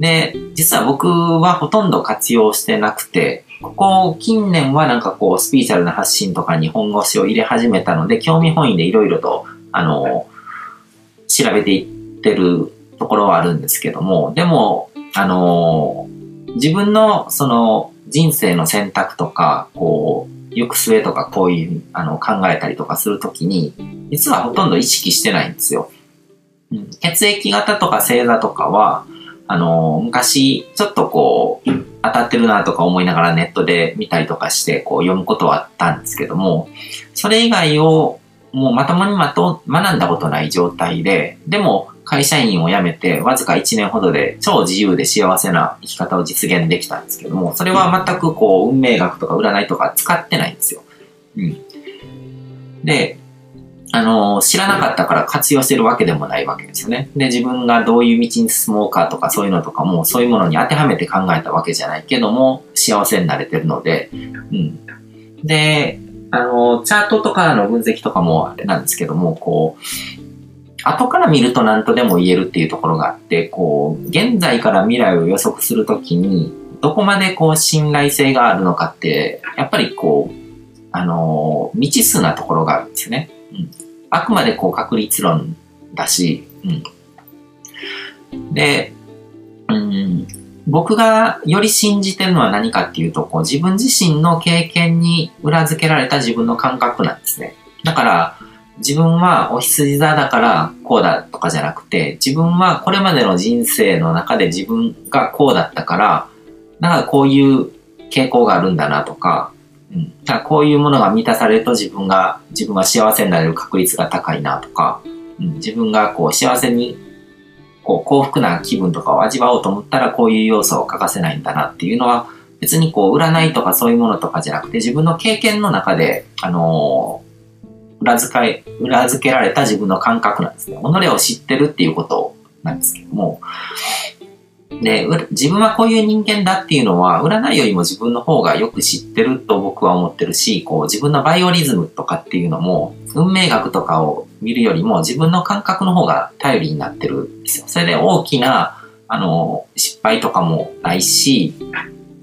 で、実は僕はほとんど活用してなくて、ここ近年はなんかこうスピーチャルな発信とかに本腰を入れ始めたので、興味本位でいろいろと、あの、調べていってるところはあるんですけども、でも、あの、自分のその人生の選択とか、こう、行く末とかこういうあの考えたりとかするときに、実はほとんど意識してないんですよ。うん、血液型とか星座とかは、あの、昔、ちょっとこう、当たってるなとか思いながらネットで見たりとかして、こう読むことはあったんですけども、それ以外をもうまともにまと学んだことない状態で、でも会社員を辞めてわずか1年ほどで超自由で幸せな生き方を実現できたんですけども、それは全くこう運命学とか占いとか使ってないんですよ。うん。で、あの、知らなかったから活用してるわけでもないわけですよね。で、自分がどういう道に進もうかとかそういうのとかも、そういうものに当てはめて考えたわけじゃないけども、幸せになれてるので、うん。で、あの、チャートとかの分析とかもあれなんですけども、こう、後から見ると何とでも言えるっていうところがあって、こう、現在から未来を予測するときに、どこまでこう信頼性があるのかって、やっぱりこう、あの、未知数なところがあるんですよね。うんあくまでこう確率論だし、うん。で、うん、僕がより信じてるのは何かっていうと、こう自分自身の経験に裏付けられた自分の感覚なんですね。だから、自分はお羊座だからこうだとかじゃなくて、自分はこれまでの人生の中で自分がこうだったから、だからこういう傾向があるんだなとか、うん、だこういうものが満たされると自分が、自分が幸せになれる確率が高いなとか、うん、自分がこう幸せに、こう幸福な気分とかを味わおうと思ったらこういう要素を欠かせないんだなっていうのは、別にこう占いとかそういうものとかじゃなくて自分の経験の中で、あのー、裏付け、裏付けられた自分の感覚なんですね。己を知ってるっていうことなんですけども、で、自分はこういう人間だっていうのは、占いよりも自分の方がよく知ってると僕は思ってるし、こう自分のバイオリズムとかっていうのも、運命学とかを見るよりも自分の感覚の方が頼りになってるんですよ。それで大きな、あの、失敗とかもないし、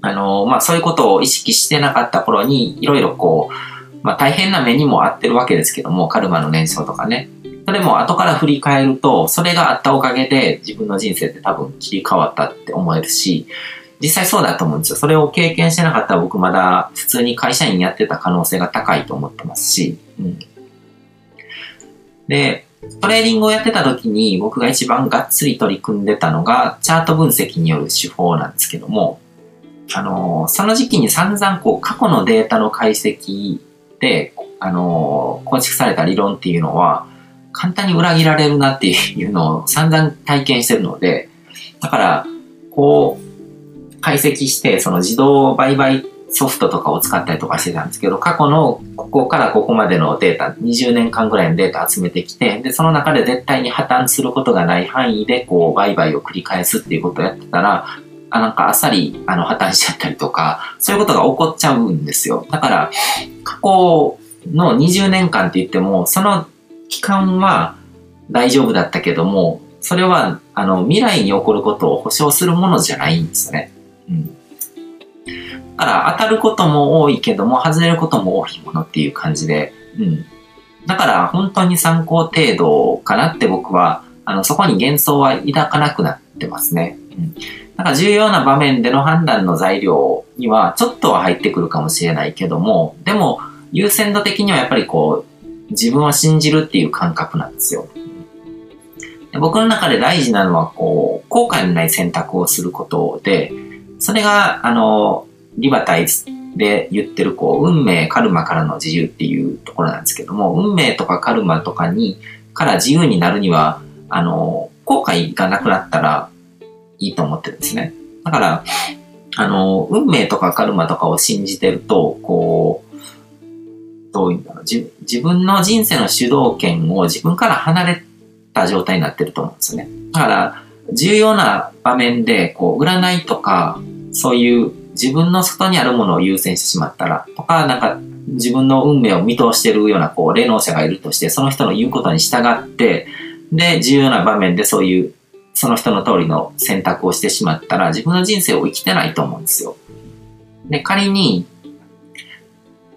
あの、まあそういうことを意識してなかった頃に、いろいろこう、まあ大変な目にも合ってるわけですけども、カルマの燃焼とかね。それも後から振り返ると、それがあったおかげで自分の人生って多分切り替わったって思えるし、実際そうだと思うんですよ。それを経験してなかったら僕まだ普通に会社員やってた可能性が高いと思ってますし、うん。で、トレーディングをやってた時に僕が一番がっつり取り組んでたのがチャート分析による手法なんですけども、あのー、その時期に散々こう過去のデータの解析で、あのー、構築された理論っていうのは、簡単に裏切られるなっていうのを散々体験してるので、だから、こう、解析して、その自動売買ソフトとかを使ったりとかしてたんですけど、過去のここからここまでのデータ、20年間ぐらいのデータ集めてきて、で、その中で絶対に破綻することがない範囲で、こう、売買を繰り返すっていうことをやってたら、あ、なんかあっさり、あの、破綻しちゃったりとか、そういうことが起こっちゃうんですよ。だから、過去の20年間って言っても、その期間は大丈夫だったけども、それは、あの、未来に起こることを保証するものじゃないんですね。うん。だから当たることも多いけども、外れることも多いものっていう感じで、うん。だから本当に参考程度かなって僕は、あの、そこに幻想は抱かなくなってますね。うん。だから重要な場面での判断の材料にはちょっとは入ってくるかもしれないけども、でも優先度的にはやっぱりこう、自分を信じるっていう感覚なんですよ。で僕の中で大事なのは、こう、後悔のない選択をすることで、それが、あの、リバタイズで言ってる、こう、運命、カルマからの自由っていうところなんですけども、運命とかカルマとかに、から自由になるには、あの、後悔がなくなったらいいと思ってるんですね。だから、あの、運命とかカルマとかを信じてると、こう、どういうんだろう自分の人生の主導権を自分から離れた状態になってると思うんですよね。だから、重要な場面で、こう、占いとか、そういう自分の外にあるものを優先してしまったら、とか、なんか、自分の運命を見通してるような、こう、霊能者がいるとして、その人の言うことに従って、で、重要な場面でそういう、その人の通りの選択をしてしまったら自分の人生を生きてないと思うんですよ。で、仮に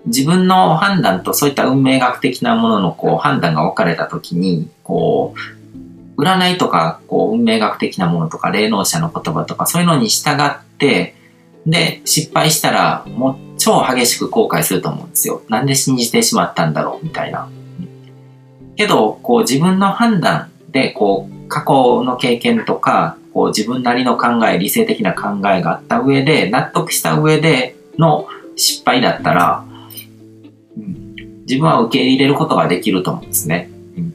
自分の判断とそういった運命学的なもののこう判断が分かれた時に、こう、占いとか、こう、運命学的なものとか、霊能者の言葉とか、そういうのに従って、で、失敗したら、もう超激しく後悔すると思うんですよ。なんで信じてしまったんだろう、みたいな。けど、こう、自分の判断で、こう、過去の経験とか、こう、自分なりの考え、理性的な考えがあった上で、納得した上での失敗だったら、自分は受け入れることができると思うんですね。うん、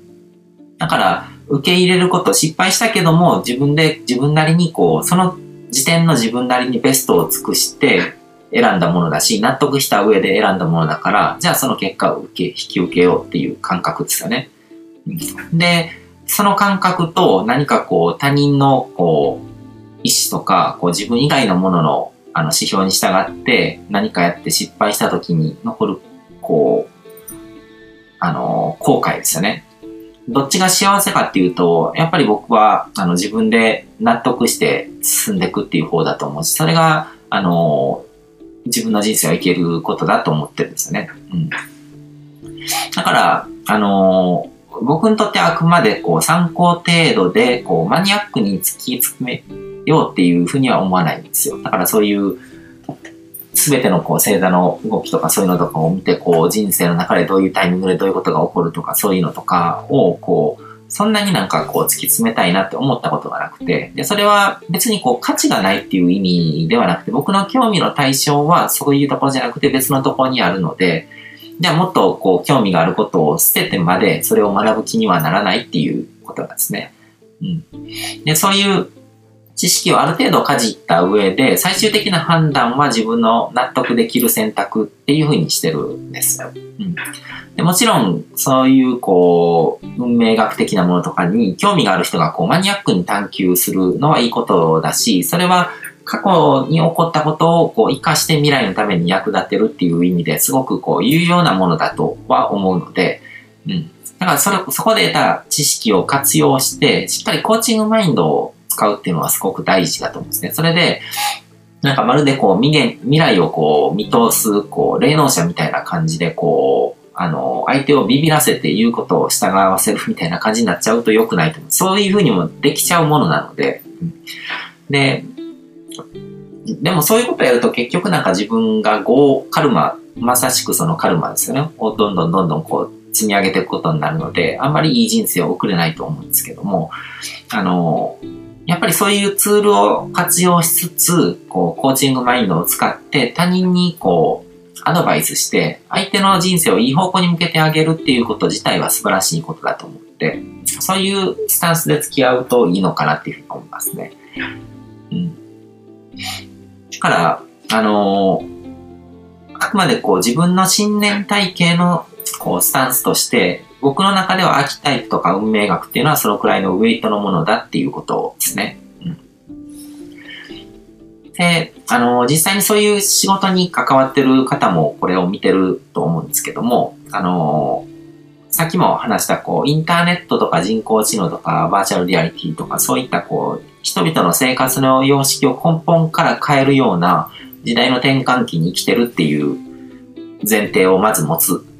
だから、受け入れること、失敗したけども、自分で、自分なりにこう、その時点の自分なりにベストを尽くして選んだものだし、納得した上で選んだものだから、じゃあその結果を受け、引き受けようっていう感覚ですよね。で、その感覚と何かこう、他人のこう、意思とか、こう自分以外のもののあの指標に従って何かやって失敗した時に残る、こう、あの、後悔ですよね。どっちが幸せかっていうと、やっぱり僕は、あの、自分で納得して進んでいくっていう方だと思うし、それが、あの、自分の人生を生きることだと思ってるんですよね。うん。だから、あの、僕にとってあくまでこう参考程度でこうマニアックに突き詰めようっていうふうには思わないんですよ。だからそういうすべてのこう星座の動きとかそういうのとかを見て、こう人生の中でどういうタイミングでどういうことが起こるとかそういうのとかをこう、そんなになんかこう突き詰めたいなって思ったことがなくて、で、それは別にこう価値がないっていう意味ではなくて、僕の興味の対象はそういうところじゃなくて別のところにあるので、じゃあもっとこう興味があることを捨ててまでそれを学ぶ気にはならないっていうことなんですね。うん。で、そういう知識をある程度かじった上で、最終的な判断は自分の納得できる選択っていうふうにしてるんですよ。うん、でもちろん、そういう、こう、運命学的なものとかに興味がある人が、こう、マニアックに探求するのはいいことだし、それは過去に起こったことを、こう、活かして未来のために役立てるっていう意味ですごく、こう、有用なものだとは思うので、うん。だから、それ、そこで得た知識を活用して、しっかりコーチングマインドを使うっていうのはすごく大事だと思うんですね。それで、なんかまるでこう未未来をこう見通す、こう、霊能者みたいな感じでこう、あの、相手をビビらせて言うことを従わせるみたいな感じになっちゃうと良くないと思う。そういうふうにもできちゃうものなので、で、でもそういうことやると結局なんか自分が5カルマ、まさしくそのカルマですよね。をどんどんどんどんこう積み上げていくことになるので、あんまりいい人生を送れないと思うんですけども、あの、やっぱりそういうツールを活用しつつ、こう、コーチングマインドを使って他人にこう、アドバイスして、相手の人生をいい方向に向けてあげるっていうこと自体は素晴らしいことだと思って、そういうスタンスで付き合うといいのかなっていうふうに思いますね。うん。だから、あのー、あくまでこう自分の信念体系のこうスタンスとして、僕の中ではアーキタイプとか運命学っていうのはそのくらいのウェイトのものだっていうことですね。うん、で、あの、実際にそういう仕事に関わってる方もこれを見てると思うんですけども、あの、さっきも話したこう、インターネットとか人工知能とかバーチャルリアリティとかそういったこう、人々の生活の様式を根本から変えるような時代の転換期に生きてるっていう前提をまず持つ。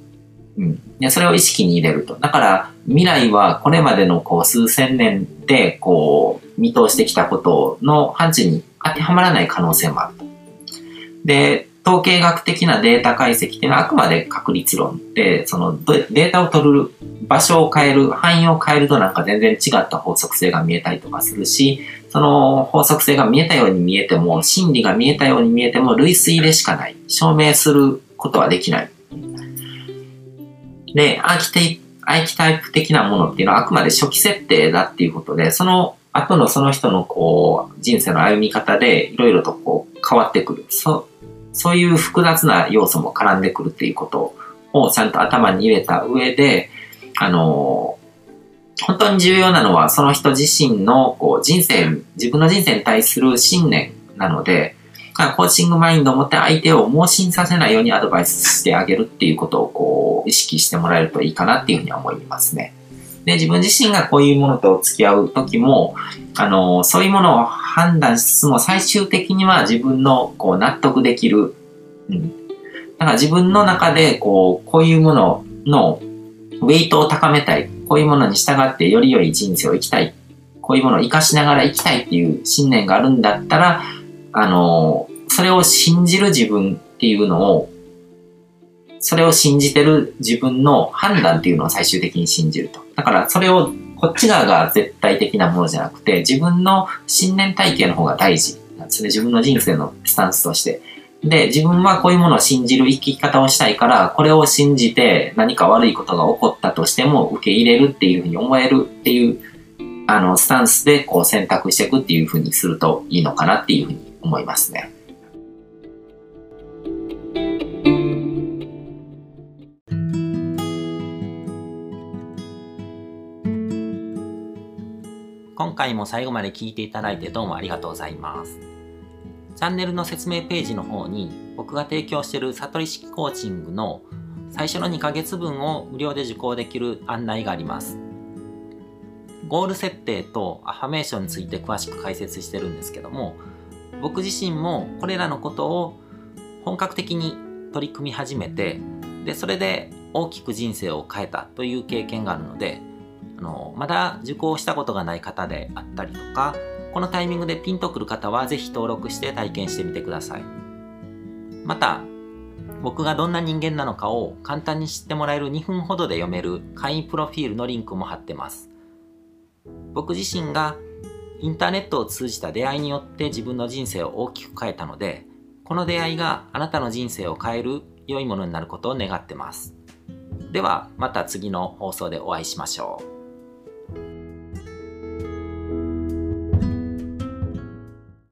うん。で、それを意識に入れると。だから、未来はこれまでのこう数千年でこう見通してきたことの範疇に当てはまらない可能性もあると。で、統計学的なデータ解析っていうのはあくまで確率論で、そのデータを取る場所を変える、範囲を変えるとなんか全然違った法則性が見えたりとかするし、その法則性が見えたように見えても、真理が見えたように見えても類推でしかない。証明することはできない。で、アーキテイアーキタイプ的なものっていうのはあくまで初期設定だっていうことで、その後のその人のこう、人生の歩み方でいろいろとこう変わってくる。そそういう複雑な要素も絡んでくるっていうことをちゃんと頭に入れた上で、あの本当に重要なのはその人自身のこう人生、自分の人生に対する信念なので、からコーチングマインドを持って相手を盲信させないようにアドバイスしてあげるっていうことをこう意識してもらえるといいかなっていうふうに思いますね。で、自分自身がこういうものと付き合う時も、あの、そういうものを判断しつつも、最終的には自分のこう納得できる、うん。だから自分の中で、こう、こういうもののウェイトを高めたい。こういうものに従ってより良い人生を生きたい。こういうものを活かしながら生きたいっていう信念があるんだったら、あの、それを信じる自分っていうのを、それを信じてる自分の判断っていうのを最終的に信じると。だからそれをこっち側が絶対的なものじゃなくて、自分の信念体系の方が大事なんですね。自分の人生のスタンスとして。で、自分はこういうものを信じる生き方をしたいから、これを信じて何か悪いことが起こったとしても受け入れるっていうふうに思えるっていう、あの、スタンスでこう選択していくっていうふうにするといいのかなっていうふうに思いますね。今回も最後まで聞いていただいてどうもありがとうございます。チャンネルの説明ページの方に僕が提供している悟り式コーチングの最初の2ヶ月分を無料で受講できる案内があります。ゴール設定とアファメーションについて詳しく解説してるんですけども、僕自身もこれらのことを本格的に取り組み始めて、で、それで大きく人生を変えたという経験があるので、あの、まだ受講したことがない方であったりとか、このタイミングでピンとくる方はぜひ登録して体験してみてください。また、僕がどんな人間なのかを簡単に知ってもらえる2分ほどで読める会員プロフィールのリンクも貼ってます。僕自身がインターネットを通じた出会いによって自分の人生を大きく変えたので、この出会いがあなたの人生を変える良いものになることを願ってます。ではまた次の放送でお会いしましょう。